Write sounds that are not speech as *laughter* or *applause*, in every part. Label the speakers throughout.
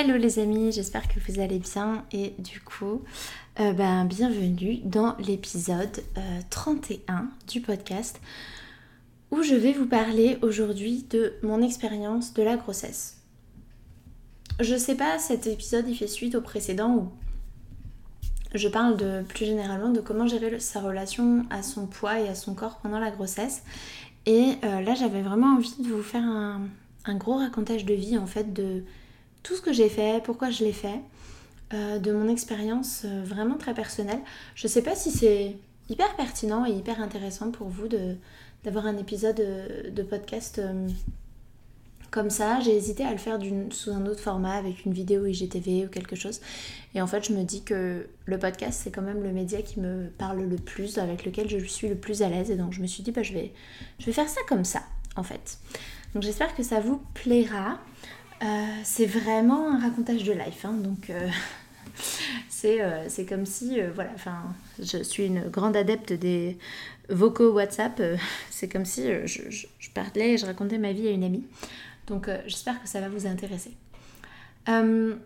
Speaker 1: Hello les amis, j'espère que vous allez bien et du coup, euh, ben, bienvenue dans l'épisode 31 euh, du podcast où je vais vous parler aujourd'hui de mon expérience de la grossesse. Je sais pas, cet épisode il fait suite au précédent où je parle de plus généralement de comment gérer sa relation à son poids et à son corps pendant la grossesse. Et euh, là j'avais vraiment envie de vous faire un, un gros racontage de vie en fait de tout ce que j'ai fait, pourquoi je l'ai fait, euh, de mon expérience euh, vraiment très personnelle. Je sais pas si c'est hyper pertinent et hyper intéressant pour vous d'avoir un épisode euh, de, podcast comme ça. J'ai hésité à le faire sous un autre format avec une vidéo IGTV ou quelque chose. Et en fait, je me dis que le podcast, c'est quand même le média qui me parle le plus, avec lequel je suis le plus à l'aise. Et donc, je me suis dit, bah, je, vais, je vais faire ça comme ça, en fait. Donc, j'espère que ça vous plaira. Euh, c'est vraiment un racontage de life. Hein, donc, euh, *laughs* euh, c'est comme si, voilà, enfin, je suis une grande adepte des vocaux WhatsApp. *laughs* c'est comme si je, parlais et je racontais ma vie à une amie. Donc, j'espère que ça va vous intéresser. quand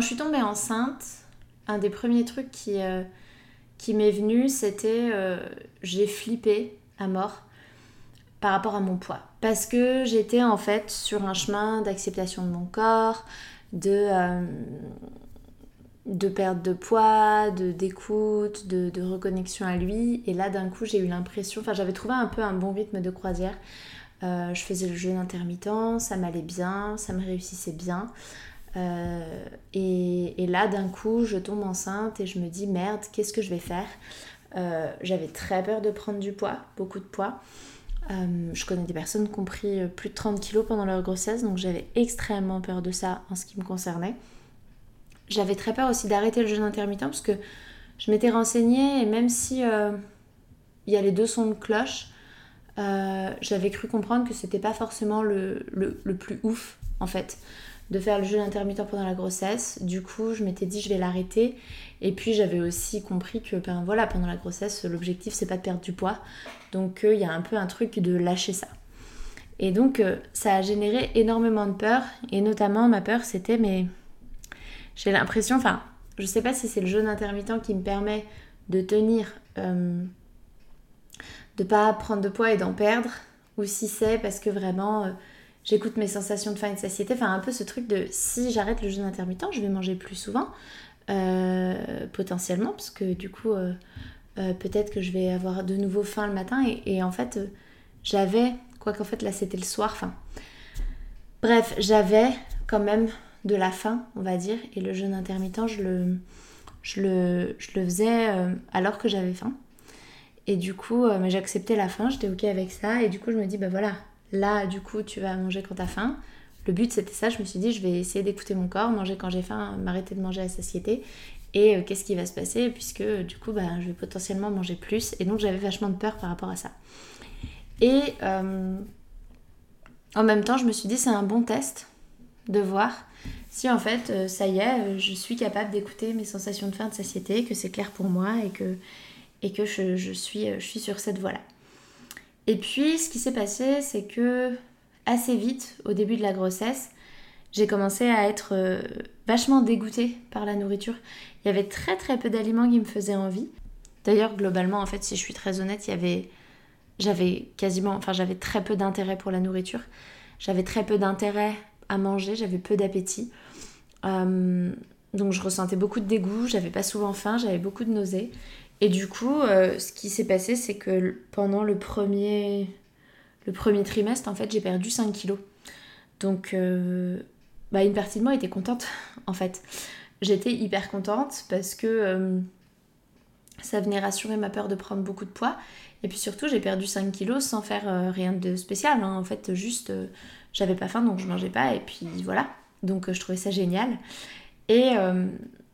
Speaker 1: je suis tombée enceinte, un des premiers trucs qui, qui m'est venu, c'était j'ai flippé à mort par rapport à mon poids. Parce que j'étais en fait sur un chemin d'acceptation de mon corps, de, euh, de perte de poids, d'écoute, de, de, reconnexion à lui. Et là d'un coup j'ai eu l'impression, enfin j'avais trouvé un peu un bon rythme de croisière. Euh, je faisais le jeûne intermittent, ça m'allait bien, ça me réussissait bien. Euh, et, et, là d'un coup je tombe enceinte et je me dis merde, qu'est-ce que je vais faire? J'avais très peur de prendre du poids, beaucoup de poids. Euh, je connais des personnes qui ont pris euh, plus de 30 kilos pendant leur grossesse, donc j'avais extrêmement peur de ça en ce qui me concernait. J'avais très peur aussi d'arrêter le jeûne intermittent parce que je m'étais renseignée et même si euh, il y a les deux sons de cloche, j'avais cru comprendre que c'était pas forcément le, le, plus ouf en fait de faire le jeûne intermittent pendant la grossesse. Du coup, je m'étais dit je vais l'arrêter. Et puis j'avais aussi compris que ben voilà, pendant la grossesse, l'objectif c'est pas de perdre du poids. Donc il y a un peu un truc de lâcher ça. Et donc euh, ça a généré énormément de peur et notamment ma peur c'était mais j'ai l'impression enfin, je sais pas si c'est le jeûne intermittent qui me permet de tenir euh, de pas prendre de poids et d'en perdre ou si c'est parce que vraiment euh, j'écoute mes sensations de faim et de satiété. Enfin, un peu ce truc de si j'arrête le jeûne intermittent, je vais manger plus souvent, euh, potentiellement, parce que du coup, euh, euh, peut-être que je vais avoir de nouveau faim le matin. Et, en fait, j'avais, quoi qu'en fait là c'était le soir, enfin. Bref, j'avais quand même de la faim, on va dire, et le jeûne intermittent, je le, faisais alors que j'avais faim. Et du coup, j'acceptais la faim, j'étais ok avec ça, et du coup, je me dis, bah voilà, Là, du coup, tu vas manger quand tu as faim. Le but, c'était ça. Je me suis dit, je vais essayer d'écouter mon corps, manger quand j'ai faim, m'arrêter de manger à satiété. Et euh, qu'est-ce qui va se passer? Puisque, du coup, bah, je vais potentiellement manger plus. Et donc, j'avais vachement de peur par rapport à ça. Et euh, en même temps, je me suis dit, c'est un bon test de voir si en fait, euh, ça y est, je suis capable d'écouter mes sensations de faim, de satiété, que c'est clair pour moi et que, je suis sur cette voie-là. Et puis, ce qui s'est passé, c'est que assez vite, au début de la grossesse, j'ai commencé à être euh, vachement dégoûtée par la nourriture. Il y avait très très peu d'aliments qui me faisaient envie. D'ailleurs, globalement, en fait, si je suis très honnête, il y avait j'avais quasiment enfin j'avais très peu d'intérêt pour la nourriture. J'avais très peu d'intérêt à manger, j'avais peu d'appétit. donc je ressentais beaucoup de dégoût, j'avais pas souvent faim, j'avais beaucoup de nausées. Et du coup, ce qui s'est passé, c'est que pendant le premier, trimestre, en fait, j'ai perdu 5 kilos. Donc, bah, une partie de moi était contente, *laughs* en fait. J'étais hyper contente parce que ça venait rassurer ma peur de prendre beaucoup de poids. Et puis surtout, j'ai perdu 5 kilos sans faire euh, rien de spécial. Hein. En fait, juste, euh, j'avais pas faim donc je mangeais pas. Et puis voilà. Donc euh, je trouvais ça génial. Et,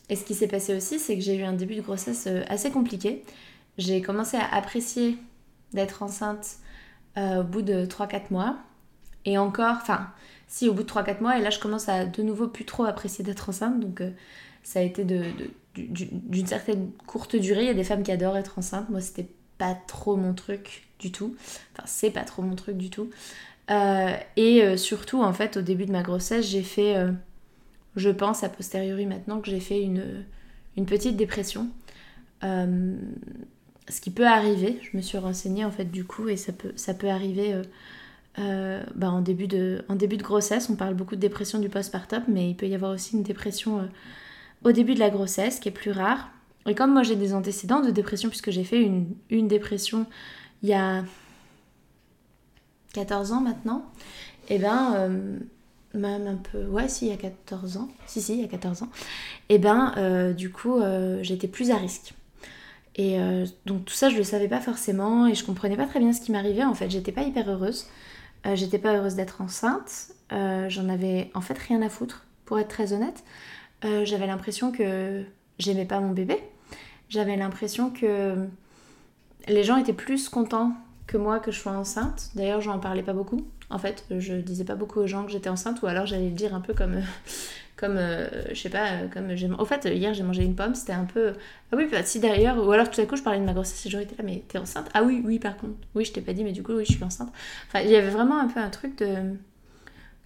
Speaker 1: et ce qui s'est passé aussi, c'est que j'ai eu un début de grossesse assez compliqué. J'ai commencé à apprécier d'être enceinte au bout de 3-4 mois. Et encore, enfin, si au bout de 3-4 mois, et là je commence à de nouveau plus trop apprécier d'être enceinte. Donc ça a été d'une certaine courte durée. Il y a des femmes qui adorent être enceintes. Moi, c'était pas trop mon truc du tout. Enfin, c'est pas trop mon truc du tout. Euh, et euh, surtout, en fait, au début de ma grossesse, j'ai fait, euh, je pense a posteriori maintenant, que j'ai fait une, une, petite dépression. ce qui peut arriver, je me suis renseignée en fait du coup, et ça peut, ça peut arriver bah, en, début de, en début de grossesse. On parle beaucoup de dépression du postpartum, mais il peut y avoir aussi une dépression au début de la grossesse, qui est plus rare. Et comme moi j'ai des antécédents de dépression, puisque j'ai fait une, une, dépression il y a 14 ans maintenant, et eh ben euh, même un peu, ouais si il y a 14 ans, si si il y a 14 ans, et eh ben euh, du coup euh, j'étais plus à risque. Et donc tout ça je le savais pas forcément et je comprenais pas très bien ce qui m'arrivait en fait, j'étais pas hyper heureuse. j'étais pas heureuse d'être enceinte, j'en avais en fait rien à foutre pour être très honnête. Euh, j'avais l'impression que j'aimais pas mon bébé. J'avais l'impression que les gens étaient plus contents que moi que je sois enceinte. D'ailleurs, j'en parlais pas beaucoup. En fait, je disais pas beaucoup aux gens que j'étais enceinte, ou alors j'allais le dire un peu comme, *laughs* comme, euh, je sais pas, comme j'ai. Au fait, hier j'ai mangé une pomme, c'était un peu. Ah oui, bah, si d'ailleurs, ou alors tout à coup je parlais de ma grossesse et j'aurais été là, mais t'es enceinte? Ah oui, oui, par contre, oui, je t'ai pas dit, mais du coup, oui, je suis enceinte. Enfin, il y avait vraiment un peu un truc de.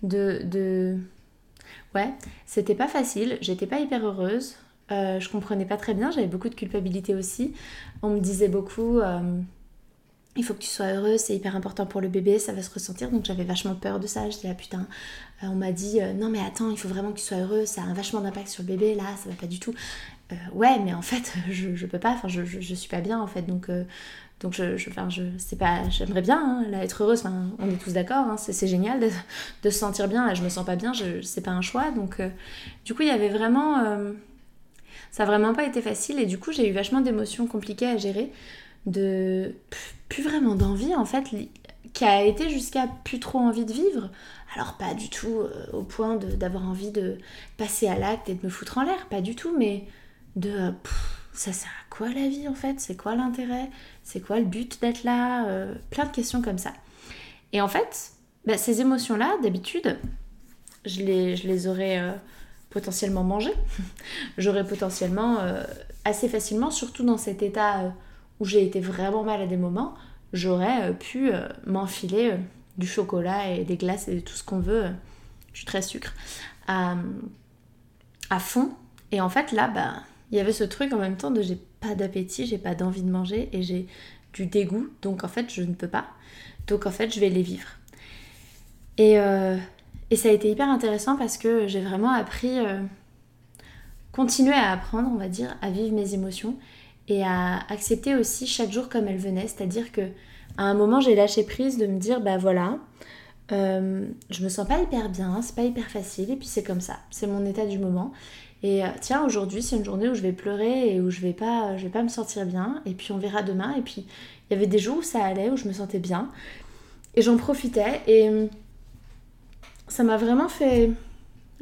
Speaker 1: de, de Ouais, c'était pas facile, j'étais pas hyper heureuse, euh, je comprenais pas très bien, j'avais beaucoup de culpabilité aussi. On me disait beaucoup, euh, il faut que tu sois heureuse, c'est hyper important pour le bébé, ça va se ressentir, donc j'avais vachement peur de ça. J'étais là, putain, euh, on m'a dit, non mais attends, il faut vraiment que tu sois heureuse, ça a un vachement d'impact sur le bébé, là, ça va pas du tout. ouais, mais en fait, *laughs* je, je peux pas, enfin, je, je, suis pas bien en fait, donc donc je, je, enfin, sais pas, j'aimerais bien hein, être heureuse. on est tous d'accord, hein, c'est génial de, se sentir bien. Là, je me sens pas bien, c'est pas un choix. Donc euh, du coup, il y avait vraiment, euh, ça a vraiment pas été facile. Et du coup, j'ai eu vachement d'émotions compliquées à gérer, de plus vraiment d'envie en fait, qui a été jusqu'à plus trop envie de vivre. Alors pas du tout euh, au point d'avoir envie de passer à l'acte et de me foutre en l'air, pas du tout, mais de ça sert à quoi la vie en fait? C'est quoi l'intérêt? C'est quoi le but d'être là? Euh, Plein de questions comme ça. Et en fait, bah, ces émotions-là, d'habitude, je les, je les aurais euh, potentiellement mangées. *laughs* J'aurais potentiellement euh, assez facilement, surtout dans cet état où j'ai été vraiment mal à des moments, j'aurais pu m'enfiler du chocolat et des glaces et tout ce qu'on veut. je suis très sucre. À, à fond. Et en fait, là, bah il y avait ce truc en même temps de j'ai pas d'appétit, j'ai pas d'envie de manger et j'ai du dégoût, donc en fait je ne peux pas. Donc en fait je vais les vivre. Et, euh, et ça a été hyper intéressant parce que j'ai vraiment appris, euh, continuer à apprendre, on va dire, à vivre mes émotions et à accepter aussi chaque jour comme elles venaient. C'est-à-dire que à un moment j'ai lâché prise de me dire bah voilà, euh, je me sens pas hyper bien, c'est pas hyper facile et puis c'est comme ça, c'est mon état du moment. Et euh, tiens, aujourd'hui, c'est une journée où je vais pleurer et où je vais pas, je vais pas me sentir bien. Et puis on verra demain. Et puis il y avait des jours où ça allait, où je me sentais bien. Et j'en profitais. Et ça m'a vraiment fait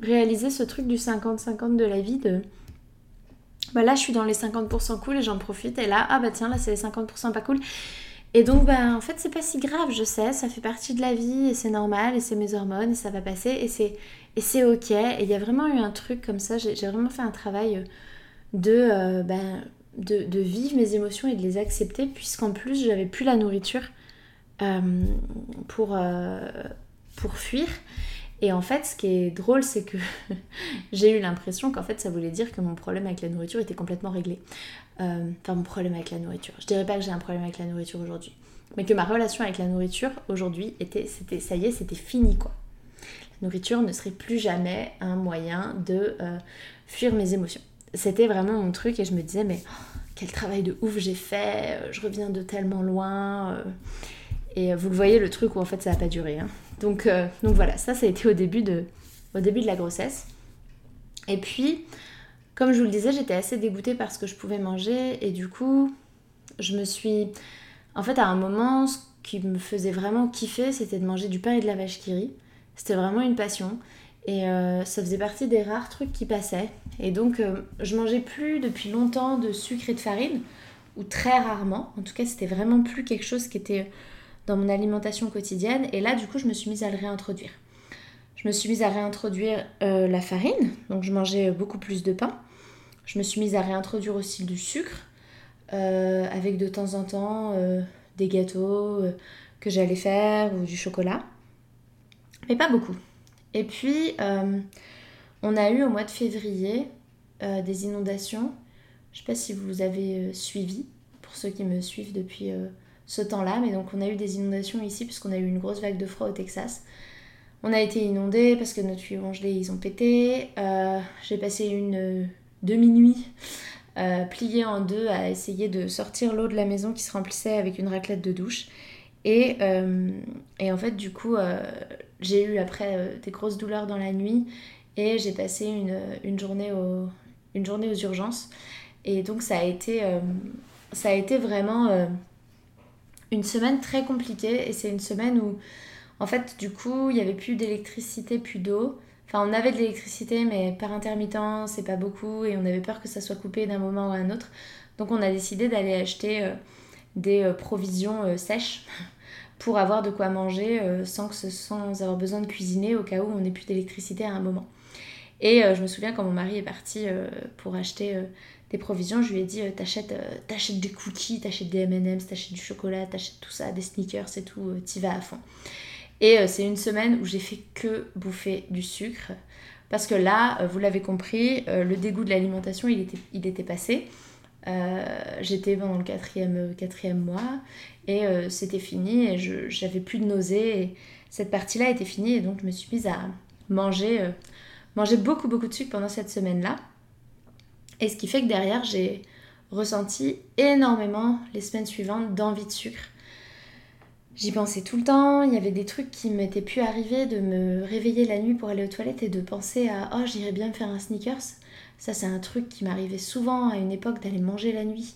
Speaker 1: réaliser ce truc du 50-50 de la vie. De bah là, je suis dans les 50% cool et j'en profite. Et là, ah bah tiens, là, c'est les 50% pas cool. Et donc, bah, en fait, c'est pas si grave, je sais, ça fait partie de la vie et c'est normal et c'est mes hormones et ça va passer et c'est, et c'est ok. Et il y a vraiment eu un truc comme ça, j'ai, vraiment fait un travail de, euh, ben, de, de, vivre mes émotions et de les accepter, puisqu'en plus, j'avais plus la nourriture euh, euh, pour fuir. Et en fait, ce qui est drôle, c'est que *laughs* j'ai eu l'impression qu'en fait, ça voulait dire que mon problème avec la nourriture était complètement réglé. Euh, enfin, mon problème avec la nourriture. Je dirais pas que j'ai un problème avec la nourriture aujourd'hui, mais que ma relation avec la nourriture aujourd'hui était, c'était, ça y est, c'était fini quoi. La nourriture ne serait plus jamais un moyen de fuir mes émotions. C'était vraiment mon truc et je me disais mais oh, quel travail de ouf j'ai fait, je reviens de tellement loin. Et vous le voyez, le truc où en fait ça n'a pas duré. Hein. Donc, donc voilà, ça, ça a été au début de, au début de la grossesse. Et puis, comme je vous le disais, j'étais assez dégoûtée par ce que je pouvais manger et du coup, je me suis... En fait, à un moment, ce qui me faisait vraiment kiffer, c'était de manger du pain et de la vache qui rit. C'était vraiment une passion. Et euh, ça faisait partie des rares trucs qui passaient. Et donc, euh, je mangeais plus depuis longtemps de sucre et de farine, ou très rarement. En tout cas, c'était vraiment plus quelque chose qui était dans mon alimentation quotidienne. Et là, du coup, je me suis mise à le réintroduire. Je me suis mise à réintroduire euh, la farine, donc je mangeais beaucoup plus de pain. Je me suis mise à réintroduire aussi du sucre, euh, avec de temps en temps euh, des gâteaux que j'allais faire ou du chocolat. Mais pas beaucoup. Et puis, on a eu au mois de février des inondations. Je ne sais pas si vous avez suivi, pour ceux qui me suivent depuis ce temps-là, mais donc on a eu des inondations ici puisqu'on a eu une grosse vague de froid au Texas. On a été inondés parce que nos tuyaux congelés ils ont pété. J'ai passé une demi-nuit euh, pliée en deux à essayer de sortir l'eau de la maison qui se remplissait avec une raclette de douche. Et, euh, en fait, du coup, euh, j'ai eu après des grosses douleurs dans la nuit et j'ai passé une, journée une journée aux urgences. Et donc, ça a été, ça a été vraiment une semaine très compliquée. Et c'est une semaine où, en fait, du coup, il n'y avait plus d'électricité, plus d'eau. Enfin, on avait de l'électricité, mais par intermittent, c'est pas beaucoup, et on avait peur que ça soit coupé d'un moment à un autre. Donc, on a décidé d'aller acheter euh, des euh, provisions euh, sèches *laughs* pour avoir de quoi manger sans, que sans avoir besoin de cuisiner au cas où on n'ait plus d'électricité à un moment. Et je me souviens quand mon mari est parti pour acheter des provisions, je lui ai dit t'achètes, t'achètes des cookies, t'achètes des M&M's, t'achètes du chocolat, t'achètes tout ça, des sneakers et tout, t'y vas à fond. Et euh, c'est une semaine où j'ai fait que bouffer du sucre. Parce que là, euh, vous l'avez compris, euh, le dégoût de l'alimentation, il était, il était passé. J'étais dans le quatrième, quatrième mois et c'était fini et j'avais plus de nausées. Et cette partie-là était finie et donc je me suis mise à manger, manger beaucoup beaucoup de sucre pendant cette semaine-là. Et ce qui fait que derrière, j'ai ressenti énormément les semaines suivantes d'envie de sucre. J'y pensais tout le temps, il y avait des trucs qui m'étaient pu arriver, de me réveiller la nuit pour aller aux toilettes et de penser à oh j'irais bien me faire un sneakers. Ça c'est un truc qui m'arrivait souvent à une époque d'aller manger la nuit.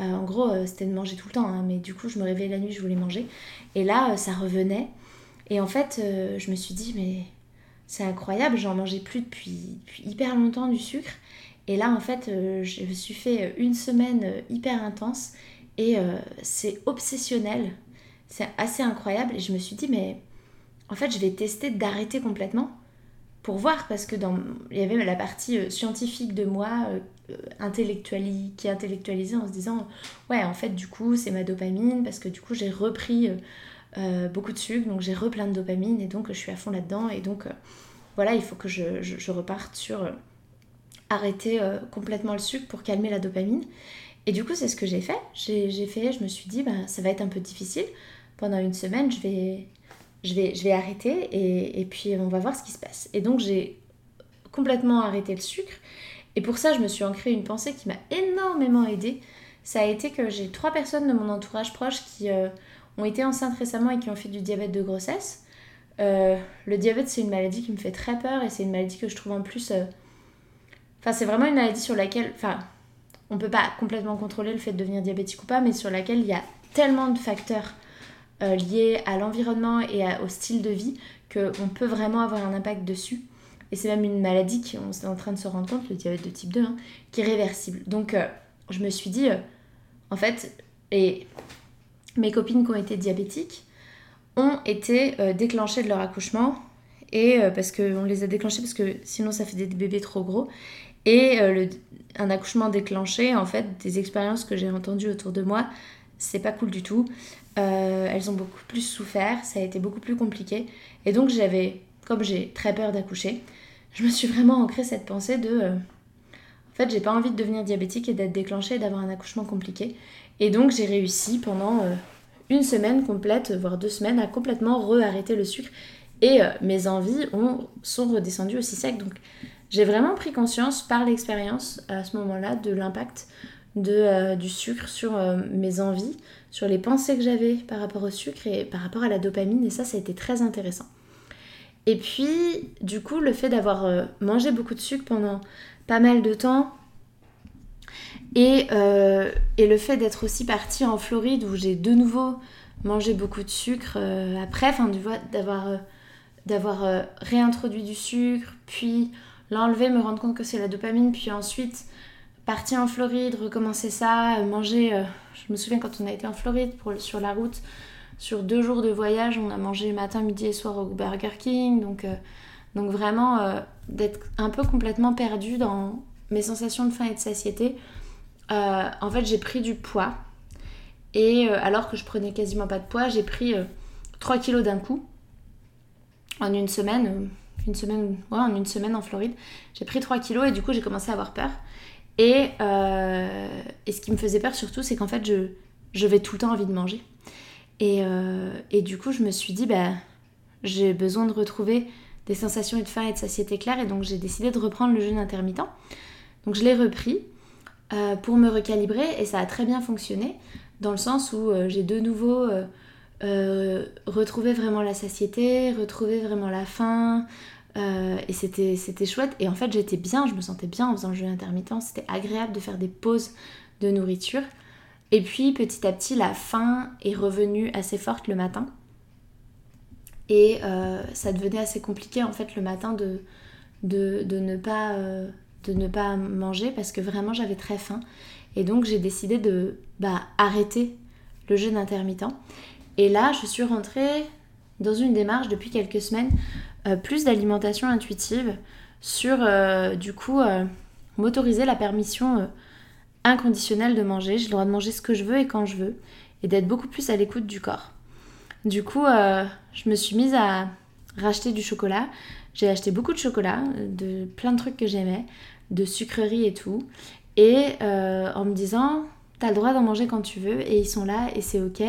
Speaker 1: Euh, en gros euh, c'était de manger tout le temps, hein, mais du coup je me réveillais la nuit, je voulais manger. Et là euh, ça revenait. Et en fait je me suis dit mais c'est incroyable, j'en mangeais plus depuis, depuis, hyper longtemps du sucre. Et là en fait je me suis fait une semaine hyper intense et c'est obsessionnel. C'est assez incroyable et je me suis dit, mais en fait, je vais tester d'arrêter complètement pour voir parce que il y avait la partie euh, scientifique de moi euh, qui intellectualisait en se disant ouais en fait du coup c'est ma dopamine parce que du coup j'ai repris euh, beaucoup de sucre donc j'ai replein de dopamine et donc je suis à fond là-dedans et donc voilà il faut que je reparte sur arrêter complètement le sucre pour calmer la dopamine et du coup c'est ce que j'ai fait j'ai fait je me suis dit bah, ça va être un peu difficile pendant une semaine, je vais, je vais, arrêter et, puis on va voir ce qui se passe. Et donc j'ai complètement arrêté le sucre. Et pour ça, je me suis ancré une pensée qui m'a énormément aidée. Ça a été que j'ai trois personnes de mon entourage proche qui euh, ont été enceintes récemment et qui ont fait du diabète de grossesse. Euh, le diabète, c'est une maladie qui me fait très peur et c'est une maladie que je trouve en plus. Euh, enfin, c'est vraiment une maladie sur laquelle. Enfin, on peut pas complètement contrôler le fait de devenir diabétique ou pas, mais sur laquelle il y a tellement de facteurs euh, lié à l'environnement et au style de vie qu'on peut vraiment avoir un impact dessus. Et c'est même une maladie qu'on est en train de se rendre compte, le diabète de type 2, hein, qui est réversible. Donc euh, je me suis dit, euh, en fait, et mes copines qui ont été diabétiques ont été déclenchées de leur accouchement. Et parce qu'on les a déclenchées parce que sinon ça fait des bébés trop gros. Et un accouchement déclenché, en fait, des expériences que j'ai entendues autour de moi, c'est pas cool du tout. Euh, elles ont beaucoup plus souffert, ça a été beaucoup plus compliqué. Et donc j'avais, comme j'ai très peur d'accoucher, je me suis vraiment ancré cette pensée de... Euh, en fait, j'ai pas envie de devenir diabétique et d'être déclenchée et d'avoir un accouchement compliqué. Et donc j'ai réussi pendant euh, une semaine complète, voire deux semaines, à complètement re-arrêter le sucre. Et euh, mes envies ont, sont redescendues aussi sec. Donc j'ai vraiment pris conscience par l'expérience à ce moment-là de l'impact de, euh, du sucre sur mes envies, sur les pensées que j'avais par rapport au sucre et par rapport à la dopamine. Et ça, ça a été très intéressant. Et puis, du coup, le fait d'avoir mangé beaucoup de sucre pendant pas mal de temps, et, euh, et le fait d'être aussi partie en Floride où j'ai de nouveau mangé beaucoup de sucre euh, après, enfin d'avoir, euh, d'avoir réintroduit du sucre, puis l'enlever, me rendre compte que c'est la dopamine, puis ensuite partir en Floride, recommencer ça, manger. je me souviens quand on a été en Floride sur la route, sur deux jours de voyage, on a mangé matin, midi et soir au Burger King, donc, donc vraiment d'être un peu complètement perdu dans mes sensations de faim et de satiété. Euh, en fait, j'ai pris du poids. Et euh, alors que je prenais quasiment pas de poids, j'ai pris 3 euh, kilos d'un coup. En une semaine, une semaine, ouais, en une semaine en Floride. J'ai pris 3 kilos et du coup, j'ai commencé à avoir peur. Et, et, ce qui me faisait peur surtout, c'est qu'en fait, je, je vais tout le temps envie de manger. Et, et du coup, je me suis dit, bah, j'ai besoin de retrouver des sensations de faim et de satiété claire. Et donc, j'ai décidé de reprendre le jeûne intermittent. Donc, je l'ai repris. Euh, pour me recalibrer et ça a très bien fonctionné dans le sens où euh, j'ai de nouveau euh, retrouvé vraiment la satiété, retrouvé vraiment la faim et c'était, c'était chouette et en fait j'étais bien, je me sentais bien en faisant le jeu intermittent, c'était agréable de faire des pauses de nourriture et puis petit à petit la faim est revenue assez forte le matin et ça devenait assez compliqué en fait le matin de, de, ne pas de ne pas manger parce que vraiment j'avais très faim. Et donc j'ai décidé de bah, arrêter le jeûne intermittent. Et là, je suis rentrée dans une démarche depuis quelques semaines, euh, plus d'alimentation intuitive, sur euh, du coup euh, m'autoriser la permission inconditionnelle de manger. J'ai le droit de manger ce que je veux et quand je veux, et d'être beaucoup plus à l'écoute du corps. Du coup, je me suis mise à racheter du chocolat. J'ai acheté beaucoup de chocolat, de plein de trucs que j'aimais, de sucreries et tout. Et euh, en me disant, t'as le droit d'en manger quand tu veux, et ils sont là, et c'est ok.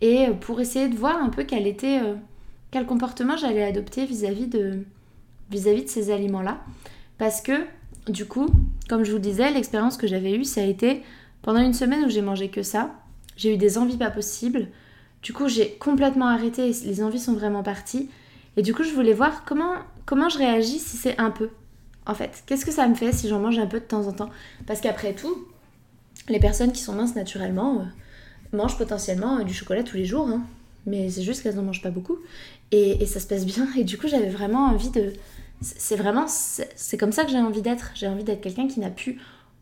Speaker 1: Et pour essayer de voir un peu quel était, euh, quel comportement j'allais adopter vis-à-vis de, vis-à-vis de ces aliments-là. Parce que, du coup, comme je vous disais, l'expérience que j'avais eue, ça a été pendant une semaine où j'ai mangé que ça. J'ai eu des envies pas possibles. Du coup, j'ai complètement arrêté, les envies sont vraiment parties. Et du coup, je voulais voir comment, comment je réagis si c'est un peu. En fait, qu'est-ce que ça me fait si j'en mange un peu de temps en temps? Parce qu'après tout, les personnes qui sont minces naturellement euh, mangent potentiellement euh, du chocolat tous les jours. Hein. Mais c'est juste qu'elles n'en mangent pas beaucoup. Et, ça se passe bien. Et du coup, j'avais vraiment envie de. C'est vraiment. C'est comme ça que j'ai envie d'être. J'ai envie d'être quelqu'un qui n'a plus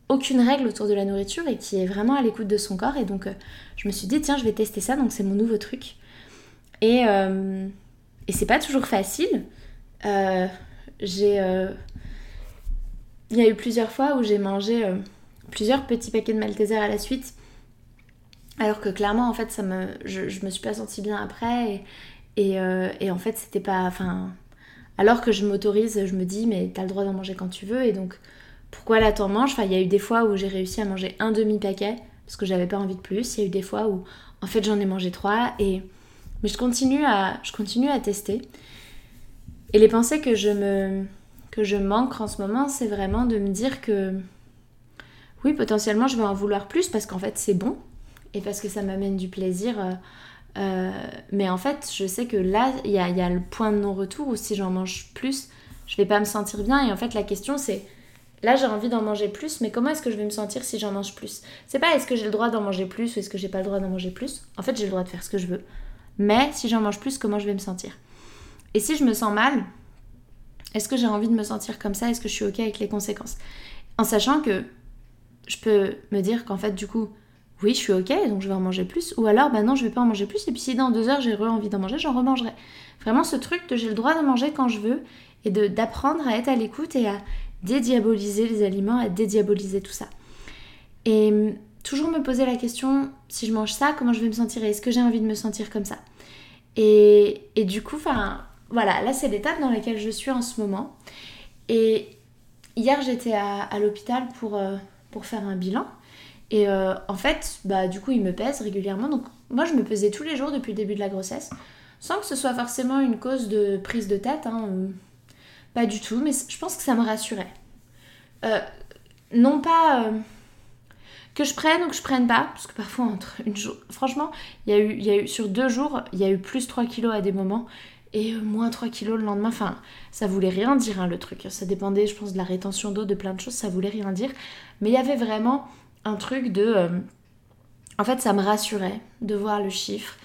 Speaker 1: aucune règle autour de la nourriture et qui est vraiment à l'écoute de son corps. Et donc, euh, je me suis dit, tiens, je vais tester ça. Donc, c'est mon nouveau truc. Et. Et c'est pas toujours facile. Euh, j'ai. Euh, il y a eu plusieurs fois où j'ai mangé euh, plusieurs petits paquets de Malteser à la suite. Alors que clairement, en fait, ça me, je, me suis pas sentie bien après. Et, et, en fait, c'était pas. Enfin. Alors que je m'autorise, je me dis, mais t'as le droit d'en manger quand tu veux. Et donc, pourquoi là t'en manges? Enfin, il y a eu des fois où j'ai réussi à manger un demi-paquet parce que j'avais pas envie de plus. Il y a eu des fois où, en fait, j'en ai mangé trois. Et mais je continue à, je continue à tester. Et les pensées que je me que je manque en ce moment, c'est vraiment de me dire que oui, potentiellement, je vais en vouloir plus parce qu'en fait, c'est bon parce que ça m'amène du plaisir. Euh, euh, mais en fait, je sais que là, il y y a, le point de non-retour où si j'en mange plus, je vais pas me sentir bien. Et en fait, la question, c'est là, j'ai envie d'en manger plus, mais comment est-ce que je vais me sentir si j'en mange plus? C'est pas est-ce que j'ai le droit d'en manger plus ou est-ce que j'ai pas le droit d'en manger plus? En fait, j'ai le droit de faire ce que je veux. Mais si j'en mange plus, comment je vais me sentir? Et si je me sens mal, est-ce que j'ai envie de me sentir comme ça? Est-ce que je suis ok avec les conséquences? En sachant que je peux me dire qu'en fait, du coup, oui, je suis ok, donc je vais en manger plus. Ou alors, bah non, je vais pas en manger plus. Et puis si dans deux heures j'ai envie d'en manger, j'en remangerai. Vraiment ce truc de j'ai le droit de manger quand je veux et d'apprendre à être à l'écoute et à dédiaboliser les aliments, à dédiaboliser tout ça. Et toujours me poser la question, si je mange ça, comment je vais me sentir et est-ce que j'ai envie de me sentir comme ça? Et, du coup, enfin, voilà, là c'est l'étape dans laquelle je suis en ce moment. Et hier j'étais à, l'hôpital pour, euh, pour faire un bilan. Et euh, en fait, bah, du coup, il me pèse régulièrement. Donc, moi, je me pesais tous les jours depuis le début de la grossesse. sans que ce soit forcément une cause de prise de tête, hein, pas du tout, mais je pense que ça me rassurait. Euh, non pas euh, que je prenne ou que je prenne pas, parce que parfois *laughs* entre une jour, franchement, y a eu, sur deux jours, il y a eu plus 3 kilos à des moments et euh, moins 3 kilos le lendemain. Enfin, ça voulait rien dire hein, le truc. Ça dépendait, je pense, de la rétention d'eau, de plein de choses. Ça voulait rien dire. Mais il y avait vraiment un truc de. Euh, en fait, ça me rassurait de voir le chiffre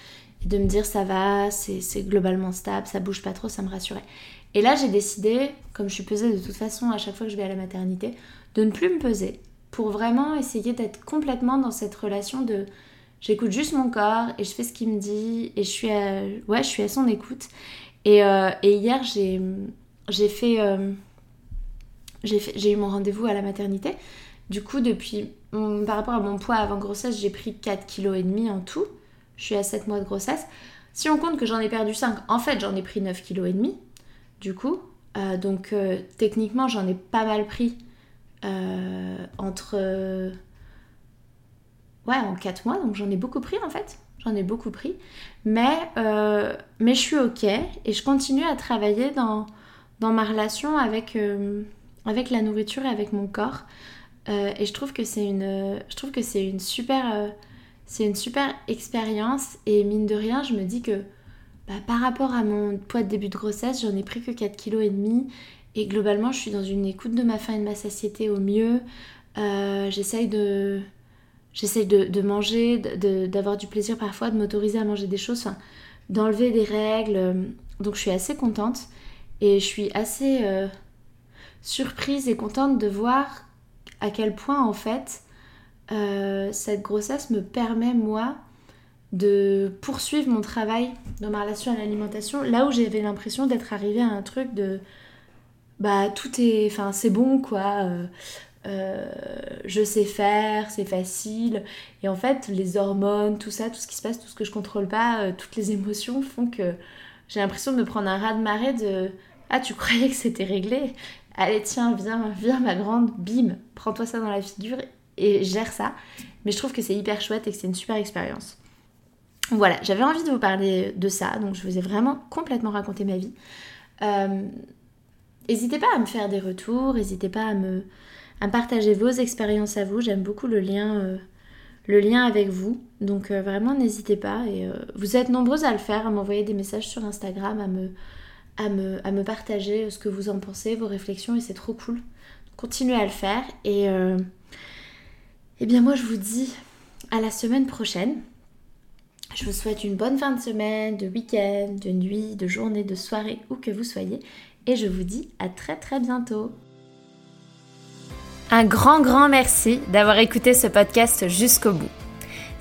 Speaker 1: et de me dire ça va, c'est globalement stable, ça bouge pas trop, ça me rassurait. Et là, j'ai décidé, comme je suis pesée de toute façon à chaque fois que je vais à la maternité, de ne plus me peser pour vraiment essayer d'être complètement dans cette relation de j'écoute juste mon corps et je fais ce qu'il me dit et je suis à, ouais, je suis à son écoute. Et, euh, hier, euh, j'ai fait, j'ai eu mon rendez-vous à la maternité. Du coup, depuis, par rapport à mon poids avant grossesse, j'ai pris 4,5 kg en tout. Je suis à 7 mois de grossesse. Si on compte que j'en ai perdu 5, en fait, j'en ai pris 9,5 kg. Du coup, euh, donc techniquement, j'en ai pas mal pris entre ouais, en 4 mois, donc j'en ai beaucoup pris en fait. J'en ai beaucoup pris. Mais, euh, mais je suis ok et je continue à travailler dans, ma relation euh, avec la nourriture et avec mon corps. Euh, et je trouve que c'est une, je trouve que c'est une super, c'est une super expérience. Et mine de rien, je me dis que bah, par rapport à mon poids de début de grossesse, j'en ai pris que 4,5 kg. Et globalement, je suis dans une écoute de ma faim et de ma satiété au mieux. J'essaye de, J'essaye de, manger, d'avoir du plaisir parfois, de m'autoriser à manger des choses, d'enlever des règles. Euh, donc je suis assez contente et je suis assez euh, surprise et contente de voir à quel point en fait euh, cette grossesse me permet moi de poursuivre mon travail dans ma relation à l'alimentation là où j'avais l'impression d'être arrivée à un truc de bah tout est enfin c'est bon quoi euh, je sais faire, c'est facile. Et en fait, les hormones, tout ça, tout ce qui se passe, tout ce que je contrôle pas, euh, toutes les *laughs* émotions font que j'ai l'impression de me prendre un raz de marée de Ah, tu croyais que c'était réglé? Allez, tiens, viens, viens, ma grande, bim, prends-toi ça dans la figure et gère ça. Mais je trouve que c'est hyper chouette et que c'est une super expérience. Voilà, j'avais envie de vous parler de ça, donc je vous ai vraiment complètement raconté ma vie. Euh, n'hésitez pas à me faire des retours, n'hésitez pas à me, à partager vos expériences à vous. J'aime beaucoup le lien, euh, le lien avec vous. Donc euh, vraiment, n'hésitez pas. Et vous êtes nombreuses à le faire, à m'envoyer des messages sur Instagram, à me, à me, partager ce que vous en pensez, vos réflexions, et c'est trop cool. Continuez à le faire. Et eh bien moi, je vous dis à la semaine prochaine. Je vous souhaite une bonne fin de semaine, de week-end, de nuit, de journée, de soirée, où que vous soyez. Et je vous dis à très très bientôt. Un grand, grand merci d'avoir écouté ce podcast jusqu'au bout.